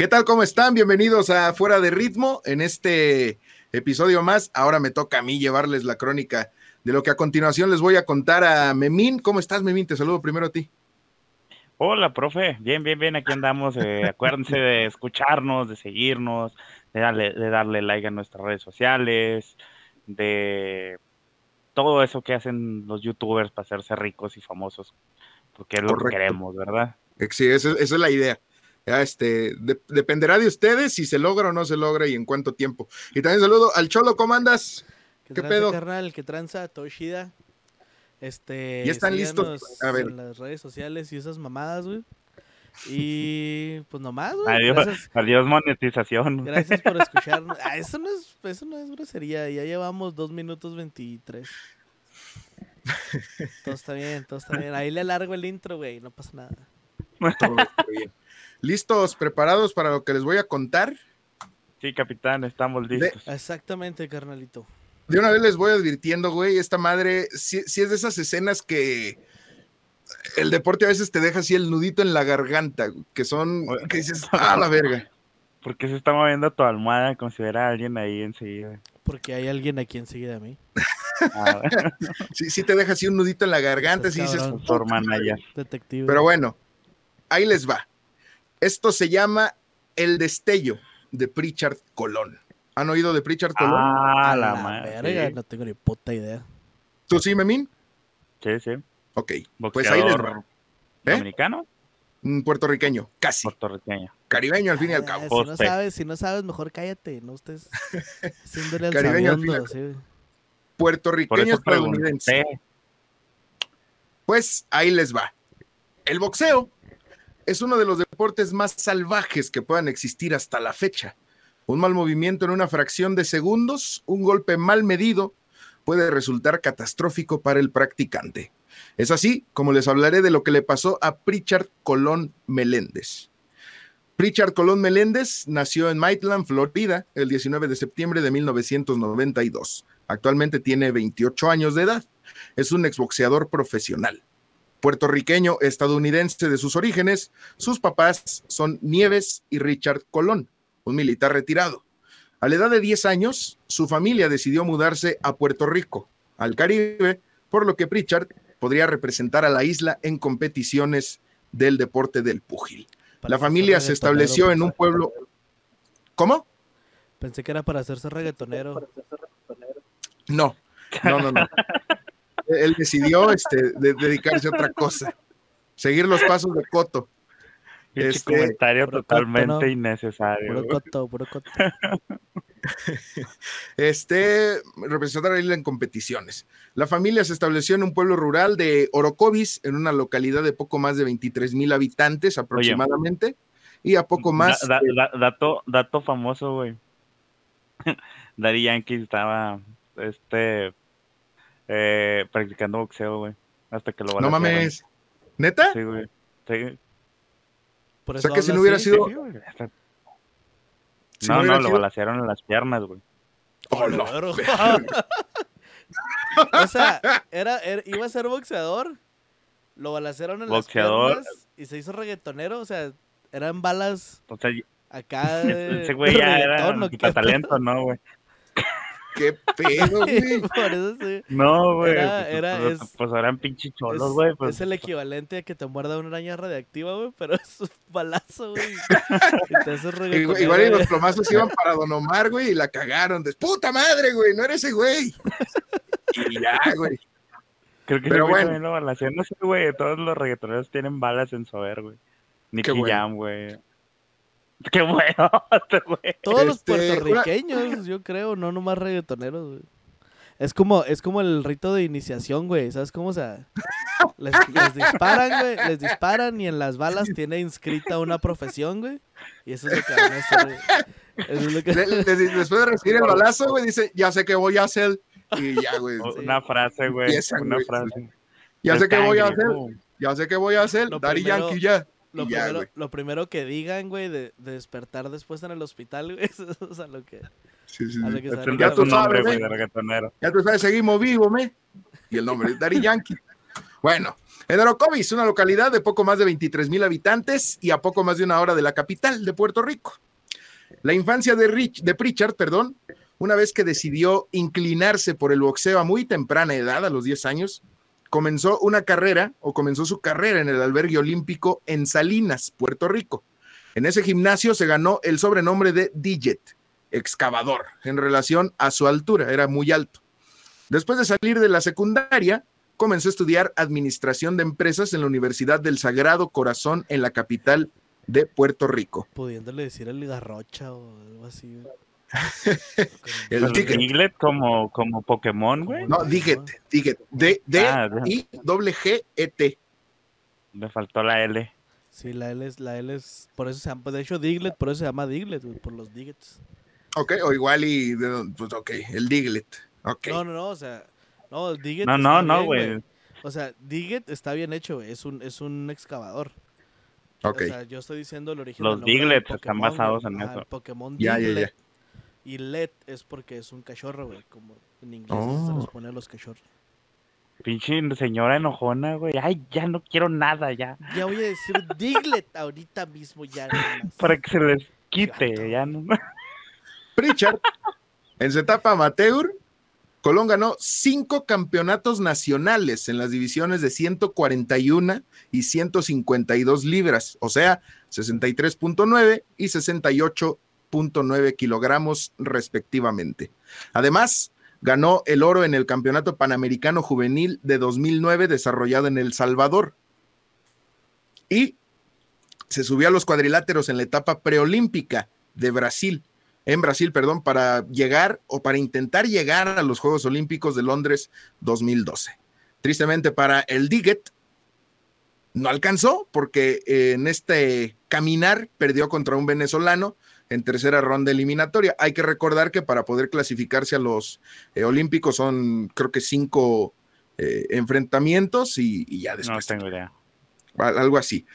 ¿Qué tal? ¿Cómo están? Bienvenidos a Fuera de Ritmo en este episodio más. Ahora me toca a mí llevarles la crónica de lo que a continuación les voy a contar a Memín. ¿Cómo estás, Memín? Te saludo primero a ti. Hola, profe. Bien, bien, bien. Aquí andamos. Eh, acuérdense de escucharnos, de seguirnos, de darle, de darle like a nuestras redes sociales, de todo eso que hacen los youtubers para hacerse ricos y famosos, porque es lo que queremos, ¿verdad? Sí, esa, esa es la idea. Ya, este, dependerá de ustedes si se logra o no se logra y en cuánto tiempo. Y también saludo al Cholo, ¿cómo andas? ¿Qué, ¿Qué pedo? carnal, que tranza, Toshida. Este, ya están listos a ver. en las redes sociales y esas mamadas, güey. Y pues nomás, güey. Adiós, adiós monetización. Gracias por escucharnos. Ah, eso no es, eso no es grosería. Ya llevamos dos minutos veintitrés. todo está bien, todo está bien. Ahí le alargo el intro, güey. No pasa nada. Todo está bien. ¿Listos, preparados para lo que les voy a contar? Sí, capitán, estamos listos. Exactamente, carnalito. De una vez les voy advirtiendo, güey, esta madre, si, es de esas escenas que el deporte a veces te deja así el nudito en la garganta, que son, que dices, ah, la verga. ¿Por qué se está moviendo tu almohada como si hubiera alguien ahí enseguida? Porque hay alguien aquí enseguida a mí. Ah, sí, sí te deja así un nudito en la garganta, así dices, hermana ya. Detective. Pero bueno, ahí les va. Esto se llama El Destello de Pritchard Colón. ¿Han oído de Pritchard Colón? Ah, la, madre. No tengo ni puta idea. ¿Tú sí, Memín? Sí, sí. Ok. Pues ahí les va. ¿Eh? ¿Dominicano? Mm, puertorriqueño, casi. Puertorriqueño. Caribeño al fin y al cabo. si no sabes, si no sabes, mejor cállate, no estés haciéndole al Caribeño al fin sí. Puertorriqueño estadounidense. Pues ahí les va. El boxeo es uno de los deportes más salvajes que puedan existir hasta la fecha. Un mal movimiento en una fracción de segundos, un golpe mal medido, puede resultar catastrófico para el practicante. Es así como les hablaré de lo que le pasó a Pritchard Colón Meléndez. Pritchard Colón Meléndez nació en Maitland, Florida, el 19 de septiembre de 1992. Actualmente tiene 28 años de edad. Es un exboxeador profesional puertorriqueño estadounidense de sus orígenes, sus papás son Nieves y Richard Colón, un militar retirado. A la edad de 10 años, su familia decidió mudarse a Puerto Rico, al Caribe, por lo que Richard podría representar a la isla en competiciones del deporte del púgil. La familia se estableció en un pueblo. ¿Cómo? Pensé que era para hacerse reggaetonero. No, no, no, no. él decidió este, dedicarse a otra cosa, seguir los pasos de Coto. Este comentario totalmente innecesario. Este representar a isla en competiciones. La familia se estableció en un pueblo rural de Orocovis, en una localidad de poco más de 23 mil habitantes aproximadamente. y a poco más. dato, dato famoso, güey. Daddy Yankee estaba este eh, practicando boxeo, güey. Hasta que lo No mames. ¿Neta? Sí, güey. Sí. o sea que si no hubiera sido. no, no, lo balacearon en las piernas, güey. Oh, no. o sea, era, iba a ser boxeador, lo balacearon en las piernas y se hizo reggaetonero, o sea, eran balas o sea, acá de, Ese güey ya era un talento, ¿no, güey? ¿Qué pedo, güey? Por eso sí. No, güey. Era, pues, era, pues, es, pues eran pinches cholos, güey. Pues. Es el equivalente a que te muerda una araña radiactiva, güey, pero es un balazo, güey. igual, igual y los plomazos iban para Don Omar, güey, y la cagaron. De, ¡Puta madre, güey! No eres ese güey. y ya, güey. Creo que pero bueno. lo balacean. No sé, güey. Todos los reggaetoneros tienen balas en su haber, güey. Nicky Jam, güey. Qué bueno, Todos los este, puertorriqueños, yo creo, no nomás reggaetoneros, güey. Es como, es como el rito de iniciación, güey. ¿Sabes cómo? O sea, les, les disparan, güey. Les disparan y en las balas tiene inscrita una profesión, güey. Y eso es lo que van a hacer, güey. Eso es lo que... Le- le- le- después de recibir el balazo, güey, dice, ya sé qué voy a hacer. Y ya, güey. Una frase, güey. Empiezan, Una güey, frase. Ya sé qué voy a hacer. Ya sé qué voy a hacer. Lo Daddy primero- Yankee ya. Lo, ya, primero, güey. lo primero que digan, güey, de, de despertar después en el hospital, güey, eso es a lo que... Sí, sí, a sí. lo que Ya tú tu nombre, sabes, güey, de reggaetonero. Ya tú sabes, seguimos vivos, me. Y el nombre es Daddy Yankee. Bueno, en Orocovis, una localidad de poco más de 23 mil habitantes y a poco más de una hora de la capital de Puerto Rico. La infancia de, Rich, de Pritchard, perdón, una vez que decidió inclinarse por el boxeo a muy temprana edad, a los 10 años, comenzó una carrera o comenzó su carrera en el albergue olímpico en Salinas, Puerto Rico. En ese gimnasio se ganó el sobrenombre de Digit, excavador, en relación a su altura, era muy alto. Después de salir de la secundaria, comenzó a estudiar administración de empresas en la Universidad del Sagrado Corazón en la capital de Puerto Rico. Pudiéndole decir el garrocha o algo así. El El ticket. Diglett como, como Pokémon, güey. No, Digit, Digit, D, D, Ah, I, doble G, E, T. Le faltó la L. Sí, la L es, la L es, por eso se llama, de hecho Diglett, por eso se llama Diglett, güey, por los Diggets. Ok, o igual y, pues ok, el Diglet. Ok. No, no, no, o sea, no, No, está no, no, bien, güey. O sea, Diggett está bien hecho, güey, es un, es un excavador. ok. O sea, yo estoy diciendo el origen. Los Diglett están basados en eso. el Pokémon Ya, ya, ya. Y Let es porque es un cachorro, güey, como en inglés se Oh. los pone a los cachorros. Pinche señora enojona, güey. Ay, ya no quiero nada, ya. Ya voy a decir Diglett ahorita mismo ya. Para que se les quite, Gato. ya no. Pritchard, en su etapa amateur, Colón ganó cinco campeonatos nacionales en las divisiones de 141 y 152 libras, o sea, 63.9 y 68.9 kilogramos respectivamente. Además, ganó el oro en el Campeonato Panamericano Juvenil de 2009 desarrollado en El Salvador. Y se subió a los cuadriláteros en la etapa preolímpica de Brasil, en Brasil, perdón, para llegar o para intentar llegar a los Juegos Olímpicos de Londres 2012. Tristemente para el Diget, no alcanzó porque eh, en este caminar perdió contra un venezolano en tercera ronda eliminatoria. Hay que recordar que para poder clasificarse a los eh, Olímpicos son creo que cinco eh, enfrentamientos y, y ya No después tengo idea. al- algo así.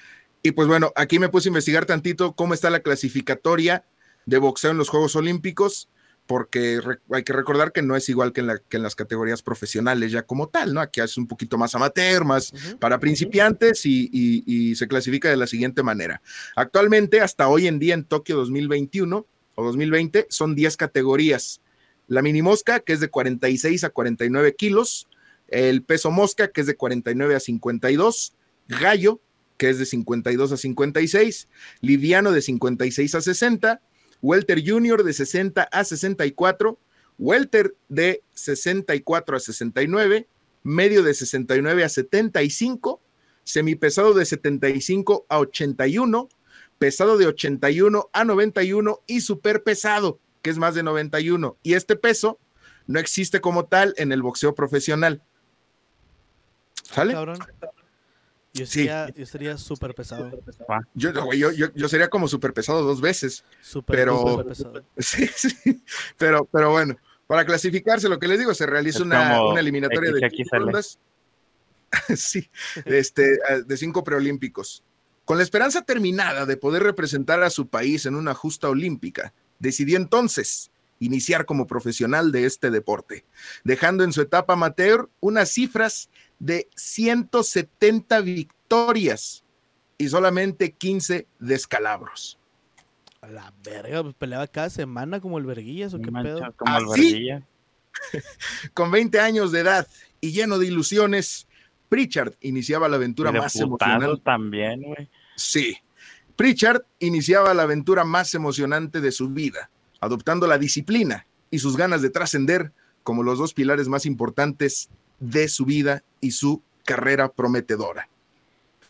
Y pues bueno, aquí me puse a investigar tantito cómo está la clasificatoria de boxeo en los Juegos Olímpicos, porque hay que recordar que no es igual que en, la- que en las categorías profesionales ya como tal, ¿no? Aquí es un poquito más amateur, más para principiantes y, y- y se clasifica de la siguiente manera. Actualmente, hasta hoy en día en Tokio 2021 o 2020, son 10 categorías. La mini mosca, que es de 46 a 49 kilos, el peso mosca, que es de 49 a 52, gallo, que es de 52 a 56, liviano de 56 a 60, welter junior de 60 a 64, welter de 64 a 69, medio de 69 a 75, semipesado de 75 a 81, pesado de 81 a 91 y super pesado, que es más de 91. Y este peso no existe como tal en el boxeo profesional. ¿Sale? Yo Sí. sería, yo sería súper pesado. Yo, güey, yo, yo, yo sería como super pesado dos veces. Súper, Pero- súper pesado. Sí, sí. Pero, pero bueno, para clasificarse, lo que les digo, se realiza una, una eliminatoria de cinco rondas. sí, este, eh, de cinco preolímpicos. Con la esperanza terminada de poder representar a su país en una justa olímpica, decidió entonces iniciar como profesional de este deporte, dejando en su etapa amateur unas cifras de 170 victorias y solamente 15 descalabros. A la verga, pues peleaba cada semana como el verguillas o qué Mancha, pedo. como ¿Ah, sí? alberguilla. Con 20 años de edad y lleno de ilusiones, Pritchard iniciaba la aventura más emocionante. también, güey. Sí. Pritchard iniciaba la aventura más emocionante de su vida, adoptando la disciplina y sus ganas de trascender como los dos pilares más importantes de su vida y su carrera prometedora.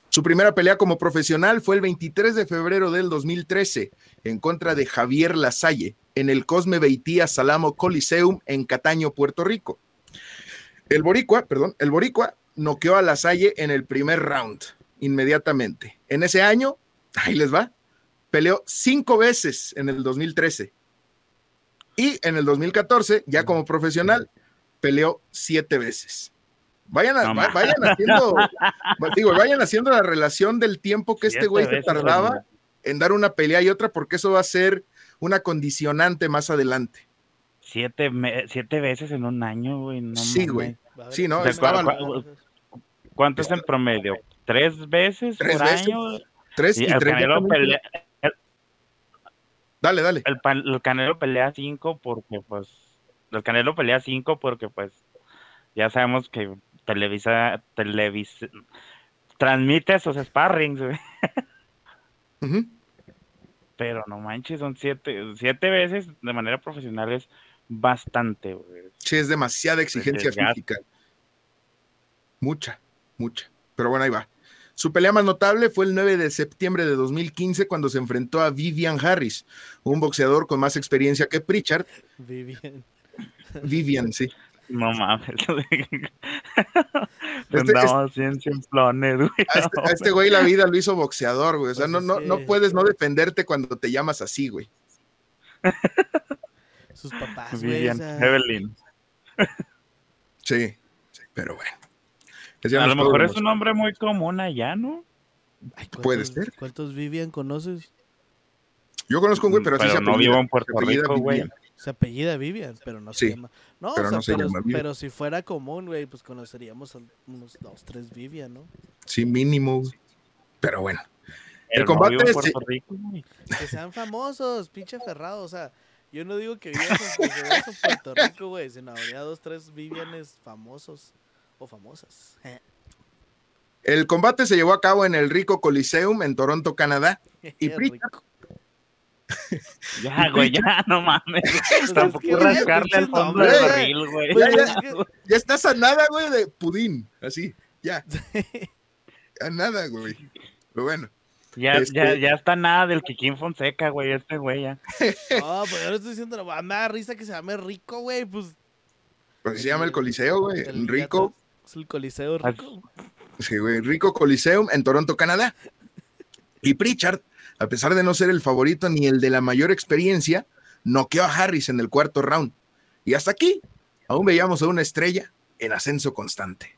Su primera pelea como profesional fue el 23 de febrero del 2013 en contra de Javier Lasalle en el Cosme Beitía Salamo Coliseum en Cataño, Puerto Rico. El Boricua, perdón, el Boricua noqueó a la Salle en el primer round, inmediatamente. En ese año, ahí les va, peleó cinco veces en el 2013. Y en el 2014, ya como profesional, peleó siete veces. Vayan, a- No vayan haciendo, digo, vayan haciendo la relación del tiempo que este güey se tardaba en dar una pelea y otra, porque eso va a ser una condicionante más adelante. Siete, me- siete veces en un año, güey. No Sí, güey. Sí, no, exámenes estaba- de- ¿Cuánto es en promedio? ¿Tres veces Tres por veces. año? Tres Y y el tres. Canelo, pelea, Dale, dale. el, el Canelo pelea cinco porque, pues, el Canelo pelea cinco porque, pues, ya sabemos que Televisa, Televisa, transmite esos sparrings, güey. Pero no manches, son siete, siete veces de manera profesional es bastante, güey. Sí, es demasiada exigencia desgaste. física. Mucha, mucha. Pero bueno, ahí va. Su pelea más notable fue el 9 de septiembre de 2015 cuando se enfrentó a Vivian Harris, un boxeador con más experiencia que Pritchard. Vivian. Vivian, sí. No mames. Este- Andamos bien simplones, güey. A este, a este güey la vida lo hizo boxeador, güey. O sea, Pues no, no, no puedes no defenderte cuando te llamas así, güey. Sus papás, güey. o Vivian, sea, Evelyn. Sí, sí, pero bueno. A lo mejor es un nombre muy común allá, ¿no? ay, puede ¿cuántos- ser. ¿Cuántos Vivian conoces? Yo conozco un güey, pero, así se Pero no vivo en Puerto Rico, güey. Vivian. Se apellida Vivian, pero no Sí, se llama. No, pero o sea, no se pero, llama Vivian. pero si fuera común, güey, pues conoceríamos a unos dos, tres Vivian, ¿no? Sí, mínimo. güey. Pero bueno. El combate es- Puerto Rico, güey. Que sean famosos, pinche ferrado. O sea, yo no digo que vivas en, Puerto Rico, güey, sino habría dos, tres Vivianes famosos o famosas. El combate se llevó a cabo en el Rico Coliseum en Toronto, Canadá. Y Pritchard. Ya, güey, ya, no mames. Tampoco es que, rascarle al fondo del güey. barril, güey. Pues Ya, ya. Ya estás a nada, güey, de pudín. Así, ya. A nada, güey. Pero bueno. Ya, Este- ya, ya está nada del Kikín Fonseca, güey, este güey ya. No, pues yo no estoy diciendo, no, me da risa que se llame rico, güey, pues. Pues se llama el Coliseo, güey. el Rico. Es el coliseo Ah, rico. Sí, güey. Rico Coliseum en Toronto, Canadá. Y Pritchard, a pesar de no ser el favorito ni el de la mayor experiencia, noqueó a Harris en el cuarto round. Y hasta aquí, aún veíamos a una estrella en ascenso constante.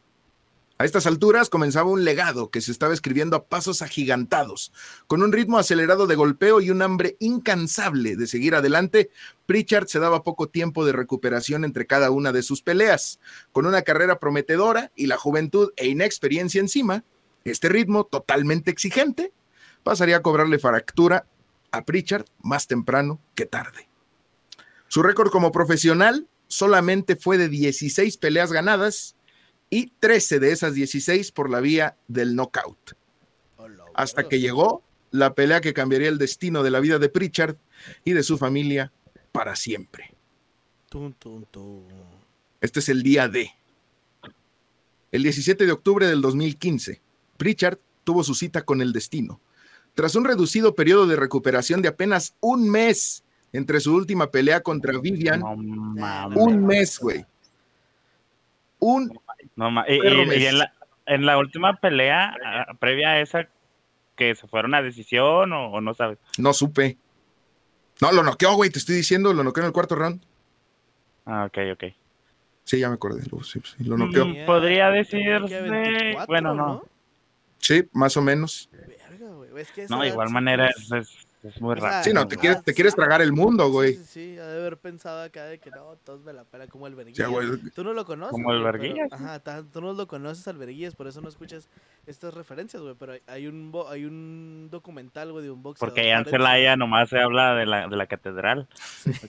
A estas alturas comenzaba un legado que se estaba escribiendo a pasos agigantados, con un ritmo acelerado de golpeo y un hambre incansable de seguir adelante. Pritchard se daba poco tiempo de recuperación entre cada una de sus peleas. Con una carrera prometedora y la juventud e inexperiencia encima, este ritmo totalmente exigente pasaría a cobrarle fractura a Pritchard más temprano que tarde. Su récord como profesional solamente fue de 16 peleas ganadas y 13 de esas 16 por la vía del knockout. Hasta que llegó la pelea que cambiaría el destino de la vida de Pritchard y de su familia para siempre. Este es el día D. El 17 de octubre del 2015, Pritchard tuvo su cita con el destino. Tras un reducido periodo de recuperación de apenas un mes entre su última pelea contra Vivian, No un mes, güey. Un No y, y- en, la, en la última pelea, ah, previa a esa, que se fueron a decisión o, o no sabes. no supe. No, lo noqueó, güey, te estoy diciendo, lo noqueó en el cuarto round. Ah, ok, ok. Sí, ya me acordé, lo, sí, sí, lo noqueó. Mm, podría decirse- que 24, bueno, no. Sí, más o menos. Es que No, de igual sí, manera es, es, es muy raro. Sí, no, te quieres, te sí. quieres tragar el mundo, güey. Sí, sí, sí, ha de haber pensado acá de que no, todos me la pela como el güey. Tú no lo conoces. Como el sí. Ajá, tú no lo conoces al verguillas, por eso no escuchas estas referencias, güey. Pero hay- un, bo- hay un documental, güey, de un boxeador. Porque allá en Celaya nomás se habla de la, de la catedral.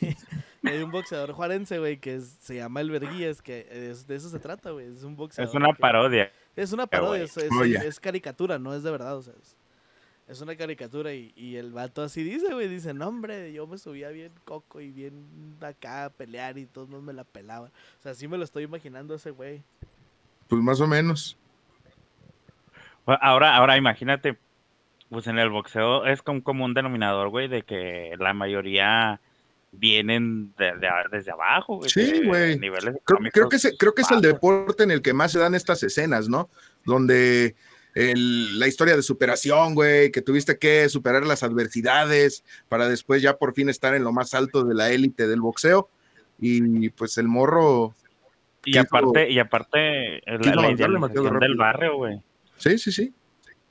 Hay un boxeador juarense, güey, que es- se llama el verguillas, que es- de eso se trata, güey. Es un boxeador. Es una que- parodia. Es una parodia, es, es- Oh, es caricatura, no es de verdad, o sea, es, es una caricatura y, y el vato así dice, güey, dice, no hombre, yo me subía bien coco y bien acá a pelear y todos no me la pelaban. O sea, así me lo estoy imaginando ese güey. Pues más o menos. Ahora, ahora imagínate, pues en el boxeo es como, como un denominador, güey, de que la mayoría vienen de, de- desde abajo, güey. Sí, de güey. niveles Creo, creo que, creo que es el deporte en el que más se dan estas escenas, ¿no? Donde el- la historia de superación, güey, que tuviste que superar las adversidades para después ya por fin estar en lo más alto de la élite del boxeo. Y pues el morro, Y quiso- aparte, y aparte, la, la idealización del barrio, güey. sí, sí, sí,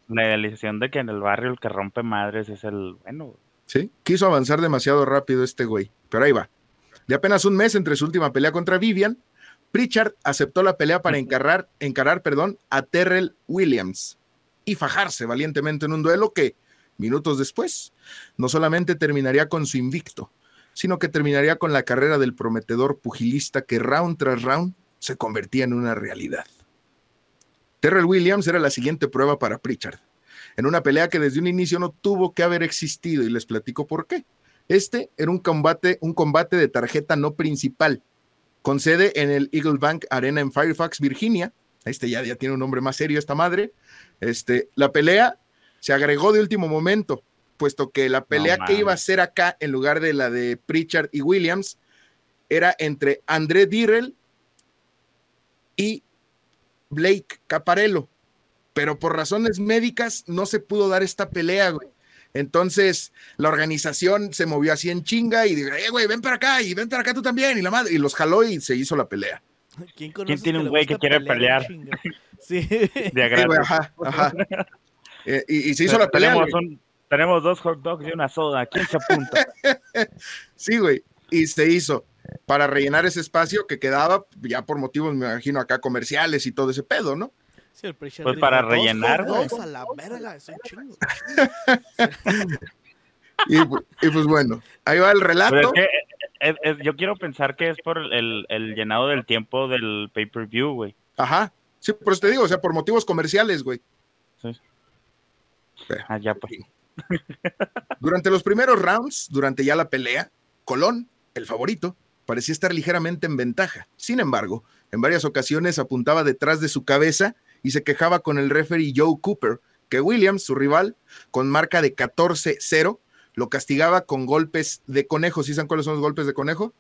La idealización de que en el barrio el que rompe madres es el bueno, sí, quiso avanzar demasiado rápido este güey, pero ahí va. De apenas un mes entre su última pelea contra Vivian, Pritchard aceptó la pelea para encarar, encarar perdón, a Terrell Williams y fajarse valientemente en un duelo que, minutos después, no solamente terminaría con su invicto, sino que terminaría con la carrera del prometedor pugilista que round tras round se convertía en una realidad. Terrell Williams era la siguiente prueba para Pritchard, en una pelea que desde un inicio no tuvo que haber existido y les platico por qué. Este era un combate, un combate de tarjeta no principal, con sede en el Eagle Bank Arena en Fairfax, Virginia. Este ya, ya tiene un nombre más serio, esta madre. Este, la pelea se agregó de último momento, puesto que la pelea que iba a ser acá, en lugar de la de Pritchard y Williams, era entre André Dirrell y Blake Caparello. Pero por razones médicas no se pudo dar esta pelea, güey. Entonces la organización se movió así en chinga y dijo, eh, güey, ven para acá y ven para acá tú también. Y la madre, y los jaló y se hizo la pelea. ¿Quién, conoces tiene un güey que quiere pelear? Sí. De Sí, güey, ajá, ajá. Eh, y, y se hizo la pelea. tenemos, un- tenemos dos hot dogs y una soda. ¿Quién se apunta? Sí, güey. Y se hizo para rellenar ese espacio que quedaba ya por motivos, me imagino, acá comerciales y todo ese pedo, ¿no? Sí, el Pues para "Dos rellenar, güey". dogs a la verga, es un chingo. Y, pu- y pues bueno, ahí va el relato. es que eh, es- es- yo quiero pensar que es por el, el llenado del tiempo del pay-per-view, güey. Ajá. Sí, por eso te digo, o sea, por motivos comerciales, güey. Ah, ya, pues. Durante los primeros rounds, durante ya la pelea, Colón, el favorito, parecía estar ligeramente en ventaja. Sin embargo, en varias ocasiones apuntaba detrás de su cabeza y se quejaba con el referee Joe Cooper, que Williams, su rival, con marca de 14-0, lo castigaba con golpes de conejo. ¿Sí saben cuáles son los golpes de conejo?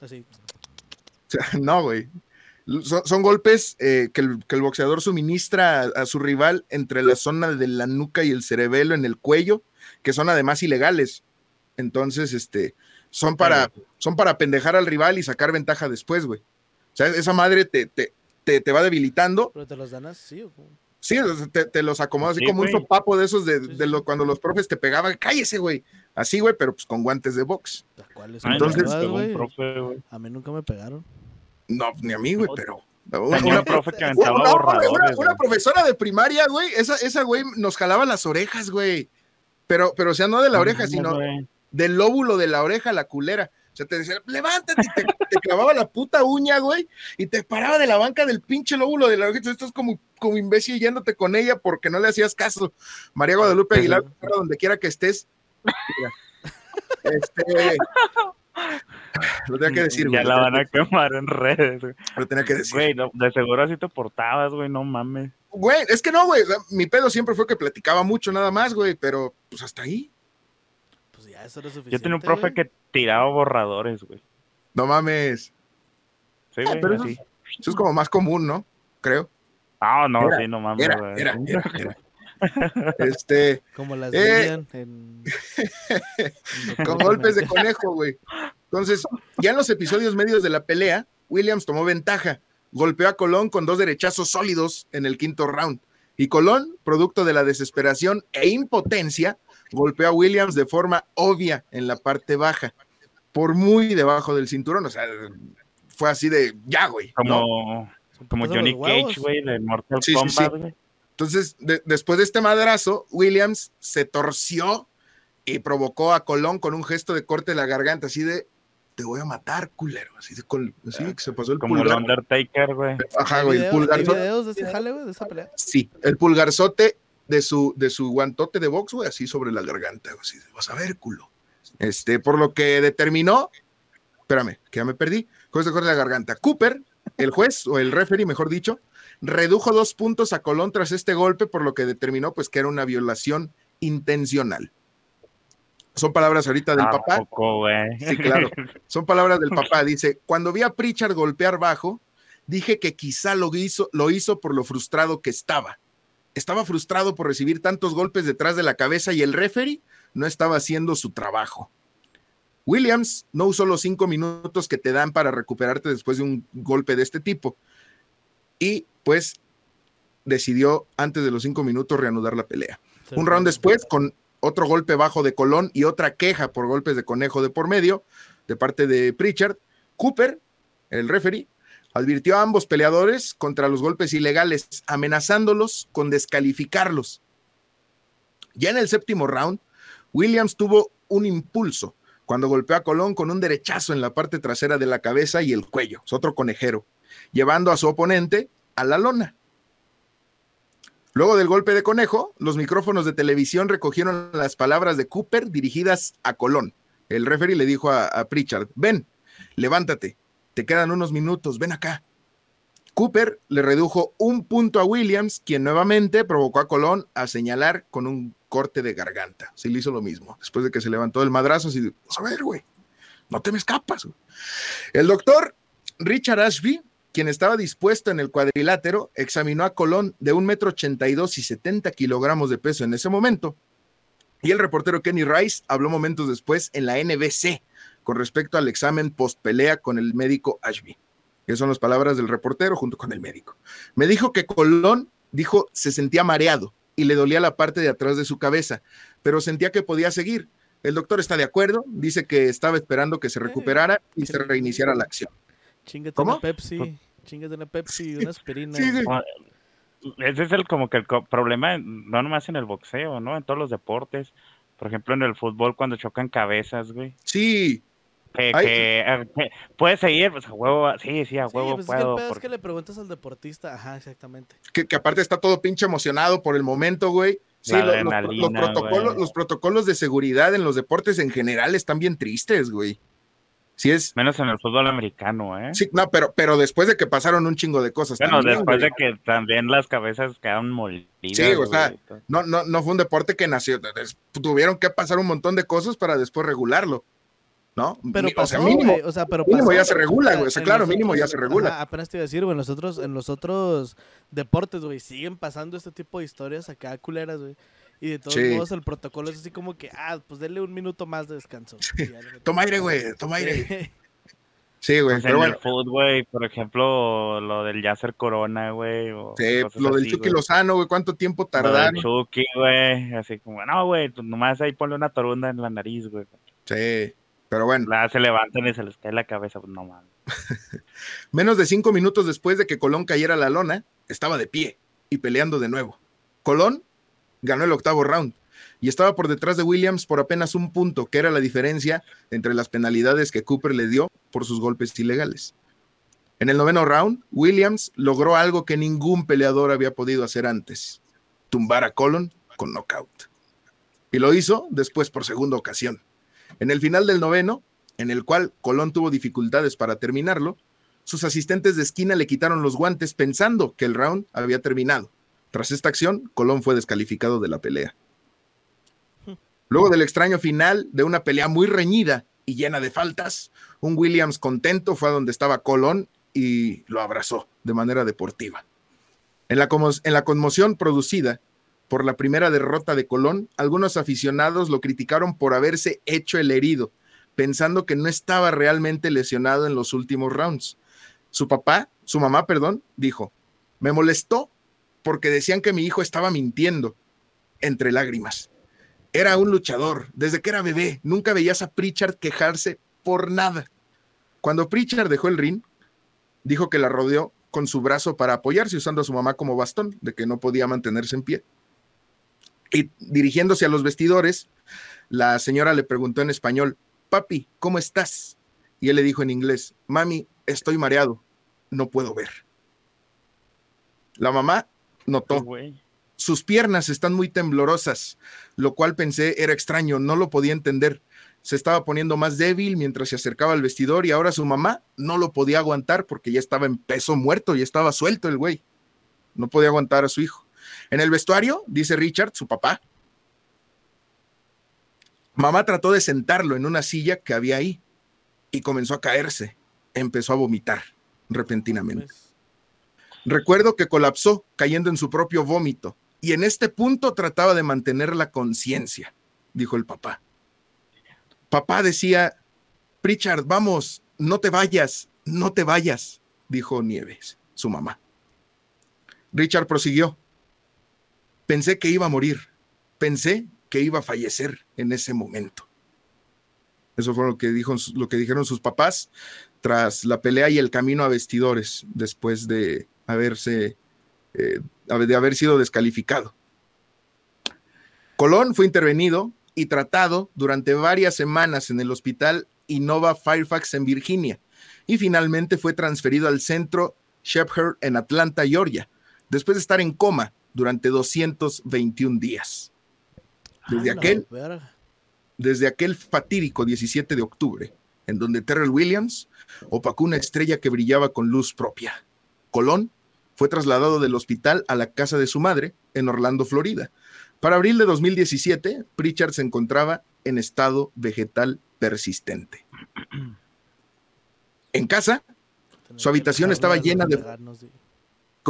Así. O sea, no, güey. Son, son golpes eh, que, el, que el boxeador suministra a, a su rival entre la zona de la nuca y el cerebelo en el cuello, que son además ilegales. Entonces, este, son para, son para pendejar al rival y sacar ventaja después, güey. O sea, esa madre te, te, te, te va debilitando. ¿Pero te los dan así o? Sí, te, te los acomodas así Sí, como un sopapo de esos de, Sí, de lo, cuando los profes te pegaban. Cállese, güey. Así, güey, pero pues con guantes de box. ¿A cuáles Ay, Entonces- no, profe. A mí nunca me pegaron. No, ni a mí, güey, pero. Una, profe que profesora de primaria, güey, esa, esa güey nos jalaba las orejas, güey. Pero, pero, o sea, no de la oreja, sino güey. del lóbulo de la oreja, la culera. O sea, te decía, levántate, y te, te clavaba la puta uña, güey, y te paraba de la banca del pinche lóbulo de la oreja. Estás como, como imbécil yéndote con ella porque no le hacías caso. María Guadalupe Aguilar, donde quiera que estés. mira, Este. Lo tenía que decir, Ya la van a quemar en redes, güey. lo tenía que decir. Güey, no, de seguro así te portabas, güey, no mames. Güey, es que no, güey. mi pedo siempre fue que platicaba mucho nada más, güey, pero pues hasta ahí. Ya, eso era suficiente. Yo tenía un profe güey. que tiraba borradores, güey. No mames. Sí, güey, pero eso, así. eso es como más común, ¿no? Creo. Ah, no, Era, sí, no mames, Era, güey. era, era, era. Este, Como las Eh. En... en con golpes de conejo, güey. Entonces, ya en los episodios medios de la pelea, Williams tomó ventaja. Golpeó a Colón con dos derechazos sólidos en el quinto round. Y Colón, producto de la desesperación e impotencia, golpeó a Williams de forma obvia en la parte baja, por muy debajo del cinturón. O sea, fue así de ya, güey. Como, como Johnny. Cage, güey, de Mortal Sí, Kombat, sí. Entonces, de- después de este madrazo, Williams se torció y provocó a Colón con un gesto de corte de la garganta, así de te voy a matar, culero. Así de col- así que se pasó el Como el. Undertaker, güey. Ajá, ¿Hay güey, el videos, ¿Hay pulgarzote. videos de ese jale, güey, de esa pelea? Sí, el pulgarzote de su, de su guantote de box, güey, así sobre la garganta, güey, así vas a ver, culo. Este, por lo que determinó, espérame, que ya me perdí, corte de la garganta. Cooper, el juez, o el referee, mejor dicho, redujo dos puntos a Colón tras este golpe, por lo que determinó, pues, que era una violación intencional. Son palabras ahorita del papá. Güey. Sí, claro. Son palabras del papá. Dice, cuando vi a Pritchard golpear bajo, dije que quizá lo hizo, lo hizo por lo frustrado que estaba. Estaba frustrado por recibir tantos golpes detrás de la cabeza y el referee no estaba haciendo su trabajo. Williams no usó los cinco minutos que te dan para recuperarte después de un golpe de este tipo. Y pues decidió antes de los cinco minutos reanudar la pelea. Un round después, con otro golpe bajo de Colón y otra queja por golpes de conejo de por medio de parte de Pritchard, Cooper, el referee, advirtió a ambos peleadores contra los golpes ilegales, amenazándolos con descalificarlos. Ya en el séptimo round, Williams tuvo un impulso cuando golpeó a Colón con un derechazo en la parte trasera de la cabeza y el cuello, es otro conejero, llevando a su oponente a la lona. Luego del golpe de conejo, los micrófonos de televisión recogieron las palabras de Cooper dirigidas a Colón. El referee le dijo a, a Pritchard, ven, levántate, te quedan unos minutos, ven acá. Cooper le redujo un punto a Williams, quien nuevamente provocó a Colón a señalar con un corte de garganta. Sí le hizo lo mismo. Después de que se levantó el madrazo, así, pues a ver, güey, no te me escapas. güey". El doctor Richard Ashby, quien estaba dispuesto en el cuadrilátero, examinó a Colón de un metro ochenta y dos y 70 kilogramos de peso en ese momento. Y el reportero Kenny Rice habló momentos después en la NBC con respecto al examen post pelea con el médico Ashby. Que son las palabras del reportero junto con el médico. Me dijo que Colón dijo se sentía mareado y le dolía la parte de atrás de su cabeza, pero sentía que podía seguir. El doctor está de acuerdo, dice que estaba esperando que se recuperara y se reiniciara la acción. Chingate ¿Cómo? una Pepsi. Chingate una Pepsi, una aspirina. Sí, sí. Ah, Ese es el como que el problema, no nomás en el boxeo, ¿no? En todos los deportes. Por ejemplo, en el fútbol cuando chocan cabezas, güey. Sí, Que, Ay. que, eh, que puedes seguir, pues a huevo, sí, sí, a Sí, huevo pues es que el puedo. es porque- que le preguntas al deportista. Ajá, exactamente. que, que aparte está todo pinche emocionado por el momento, güey. Sí, los, protocolos, los protocolos de seguridad en los deportes en general están bien tristes, güey. Sí es, Menos en el fútbol americano, ¿eh? sí, no, pero, pero después de que pasaron un chingo de cosas. Bueno, también, después güey. de que también las cabezas quedaron molidas. Sí, o sea. No, no, no fue un deporte que nació. Tuvieron que pasar un montón de cosas para después regularlo. ¿No? Pero o sea, pasó, mínimo. o sea, pero mínimo pasó. ya se regula, güey, o sea, claro, mínimo ya se regula. ajá, apenas te iba a decir, güey, en los otros, en los otros deportes, güey, siguen pasando este tipo de historias acá culeras, güey. Y de todos Sí. modos el protocolo es así como que, ah, pues denle un minuto más de descanso. Toma aire, güey, toma aire. Sí. Güey, Pues pero en bueno. el fútbol, güey, por ejemplo, lo del Yasser Corona, güey. o Sí, lo del así, Chucky güey. Lozano, güey, ¿cuánto tiempo Lo del tardaron? Chucky, güey. Así como, no, güey, nomás ahí ponle una torunda en la nariz, güey. Sí, pero bueno. La, se levantan y se les cae la cabeza, pues no mames. Menos de cinco minutos después de que Colón cayera a la lona, estaba de pie y peleando de nuevo. Colón ganó el octavo round y estaba por detrás de Williams por apenas un punto, que era la diferencia entre las penalidades que Cooper le dio por sus golpes ilegales. En el noveno round, Williams logró algo que ningún peleador había podido hacer antes, tumbar a Colón con knockout. Y lo hizo después por segunda ocasión. En el final del noveno, en el cual Colón tuvo dificultades para terminarlo, sus asistentes de esquina le quitaron los guantes pensando que el round había terminado. Tras esta acción, Colón fue descalificado de la pelea. Luego del extraño final de una pelea muy reñida y llena de faltas, un Williams contento fue a donde estaba Colón y lo abrazó de manera deportiva. En la, en la conmoción producida por la primera derrota de Colón, algunos aficionados lo criticaron por haberse hecho el herido, pensando que no estaba realmente lesionado en los últimos rounds. Su papá, su mamá, perdón, dijo, me molestó porque decían que mi hijo estaba mintiendo, entre lágrimas. Era un luchador, desde que era bebé, nunca veías a Pritchard quejarse por nada. Cuando Pritchard dejó el ring, dijo que la rodeó con su brazo para apoyarse, usando a su mamá como bastón, de que no podía mantenerse en pie. Y dirigiéndose a los vestidores, la señora le preguntó en español, papi, ¿cómo estás? Y él le dijo en inglés, mami, estoy mareado, no puedo ver. La mamá notó, sus piernas están muy temblorosas, lo cual pensé era extraño, no lo podía entender. Se estaba poniendo más débil mientras se acercaba al vestidor y ahora su mamá no lo podía aguantar porque ya estaba en peso muerto, ya estaba suelto el güey. No podía aguantar a su hijo. En el vestuario, dice Richard, su papá, Mamá trató de sentarlo en una silla que había ahí y comenzó a caerse. Empezó a vomitar repentinamente. Pues, Recuerdo que colapsó cayendo en su propio vómito y en este punto trataba de mantener la conciencia, dijo el papá. Papá decía, Pritchard, vamos, no te vayas, no te vayas, dijo Nieves, su mamá. Richard prosiguió. Pensé que iba a morir, pensé que iba a fallecer en ese momento. Eso fue lo que, dijo, lo que dijeron sus papás tras la pelea y el camino a vestidores después de haberse eh, de haber sido descalificado. Colón fue intervenido y tratado durante varias semanas en el hospital Innova Fairfax en Virginia y finalmente fue transferido al centro Shepherd en Atlanta, Georgia, después de estar en coma durante 221 días. Desde aquel, desde aquel fatídico 17 de octubre, en donde Terrell Williams opacó una estrella que brillaba con luz propia. Colón fue trasladado del hospital a la casa de su madre en Orlando, Florida. Para abril de 2017, Pritchard se encontraba en estado vegetal persistente. En casa, Su habitación estaba llena de-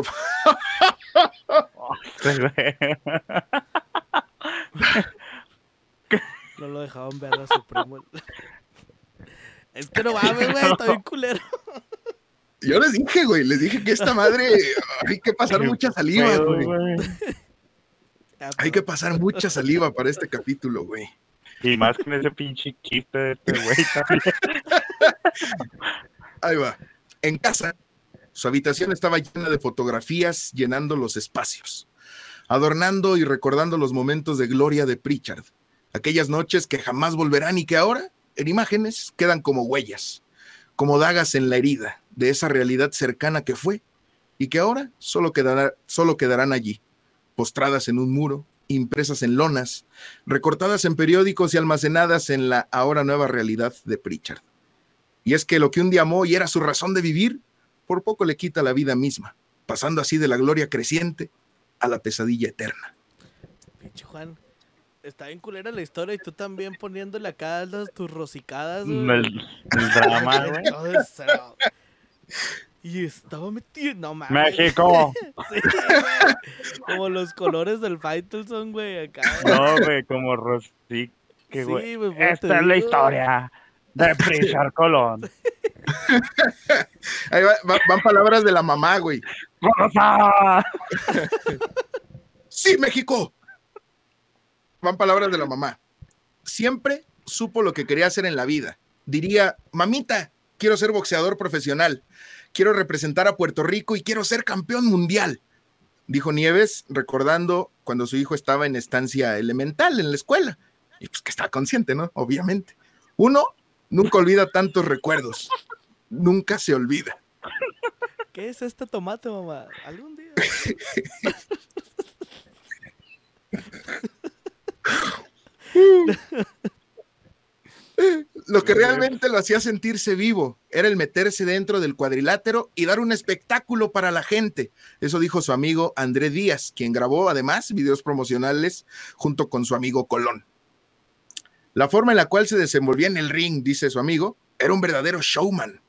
No lo dejaban ver a su primo. Es que no mames, güey, está bien culero. yo les dije, güey, les dije que esta madre hay que pasar mucha saliva, güey. Hay que pasar mucha saliva para este capítulo, güey. Y más con ese pinche chiste de este güey también. Ahí va. En casa, su habitación estaba llena de fotografías llenando los espacios, adornando y recordando los momentos de gloria de Pritchard, aquellas noches que jamás volverán y que ahora, en imágenes, quedan como huellas, como dagas en la herida de esa realidad cercana que fue y que ahora solo, solo quedarán allí, postradas en un muro, impresas en lonas, recortadas en periódicos y almacenadas en la ahora nueva realidad de Pritchard. Y es que lo que un día amó y era su razón de vivir, por poco le quita la vida misma, pasando así de la gloria creciente a la pesadilla eterna. Pinche Juan. Está bien culera la historia y tú también poniéndole acá las, tus rosicadas, güey. El, el drama, güey. Y estaba metido. No mames. México. Sí, güey. Como los colores del Faitelson, güey. Acá. No, güey, como Rosy. Que, Sí, güey. güey, pues, Esta es la historia de Pritchard Colón. Ahí va- va- van palabras de la mamá, güey. Sí, México. Van palabras de la mamá. Siempre supo lo que quería hacer en la vida. Diría, mamita, quiero ser boxeador profesional, quiero representar a Puerto Rico y quiero ser campeón mundial. Dijo Nieves, recordando cuando su hijo estaba en estancia elemental en la escuela. Y pues que estaba consciente, ¿no? Obviamente. Uno nunca olvida tantos recuerdos. Nunca se olvida. ¿Qué es este tomate, mamá? Algún día. Lo que realmente lo hacía sentirse vivo era el meterse dentro del cuadrilátero y dar un espectáculo para la gente. Eso dijo su amigo André Díaz, quien grabó además videos promocionales junto con su amigo Colón. La forma en la cual se desenvolvía en el ring, dice su amigo, era un verdadero showman.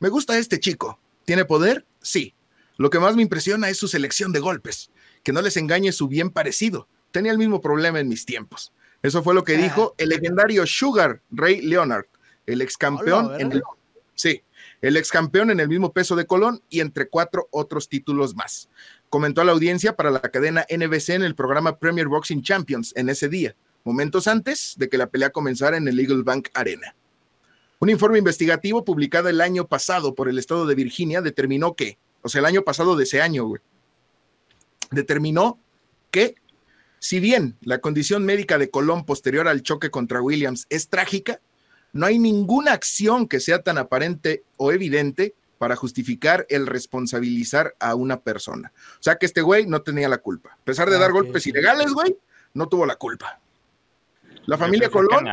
Me gusta este chico. ¿Tiene poder? Sí. Lo que más me impresiona es su selección de golpes. Que no les engañe su bien parecido. Tenía el mismo problema en mis tiempos. Eso fue lo que dijo el legendario Sugar Ray Leonard, el ex campeón en el, sí, el ex campeón en el mismo peso de Colón y entre cuatro otros títulos más. Comentó a la audiencia para la cadena NBC en el programa Premier Boxing Champions en ese día, momentos antes de que la pelea comenzara en el Eagle Bank Arena. Un informe investigativo publicado el año pasado por el estado de Virginia determinó que, o sea, el año pasado de ese año, güey, determinó que si bien la condición médica de Colón posterior al choque contra Williams es trágica, no hay ninguna acción que sea tan aparente o evidente para justificar el responsabilizar a una persona. O sea que este güey no tenía la culpa. A pesar de Ah, dar golpes ilegales, güey, no tuvo la culpa. La familia Colón,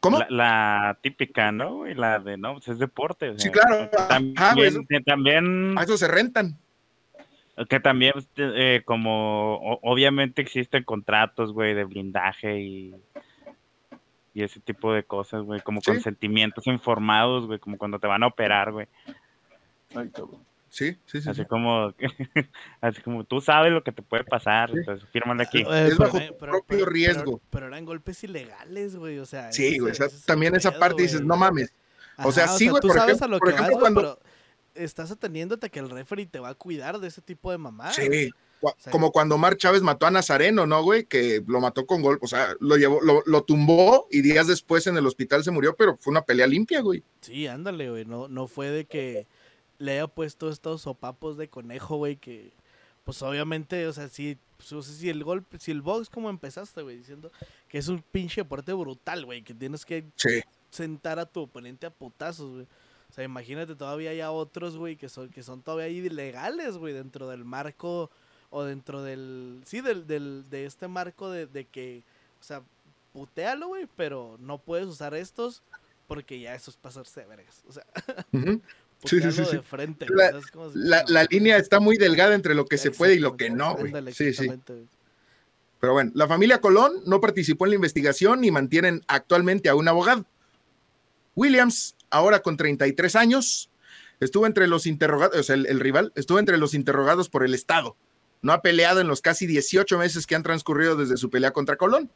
¿cómo? La, la típica, ¿no? güey? La de, no, pues es deporte. o Sí, claro. que Ajá, güey, También, que también, A eso se rentan. que también eh, como o- obviamente existen contratos, güey, de blindaje y, y ese tipo de cosas, güey, como Sí. consentimientos informados, güey, como cuando te van a operar, güey. Sí, sí, sí. Así sí. como, así como tú sabes lo que te puede pasar, Sí. entonces fírmale aquí. Eh, Es pero- bajo eh, tu pero- propio pero- pero- riesgo. Pero, eran golpes ilegales, güey. O sea, Sí, güey. o sea, también esa parte dices, güey. no mames. O sea, sí, güey, tú por sabes ejemplo- a lo por que ejemplo, vas, güey, cuando- pero estás atendiéndote que el referee te va a cuidar de ese tipo de mamás. Sí. Sea, Como cuando Omar Chávez mató a Nazareno, ¿no, güey? Que lo mató con gol, o sea, lo llevó, lo, lo tumbó y días después en el hospital se murió, pero fue una pelea limpia, güey. Sí, ándale, güey. No, no fue de que le haya puesto estos sopapos de conejo, güey, que pues obviamente, o sea, si, pues, si el golpe, si el box como empezaste, güey, diciendo que es un pinche deporte brutal, güey, que tienes que Sí. sentar a tu oponente a putazos, güey. O sea, imagínate todavía hay otros, güey, que son, que son todavía ilegales, güey, dentro del marco o dentro del, sí, del, del, de este marco de, de que, o sea, putealo, güey, pero no puedes usar estos porque ya eso es pasarse de vergas. O sea, sí, sí, sí. de frente, La- güey, ¿sabes cómo se La, línea está muy delgada entre lo que se puede y lo que no, güey. Sí, sí. Pero bueno, la familia Colón no participó en la investigación y mantienen actualmente a un abogado. Williams, ahora con 33 años, estuvo entre los interrogados, o sea, el, el rival, estuvo entre los interrogados por el Estado. No ha peleado en los casi 18 meses que han transcurrido desde su pelea contra Colón.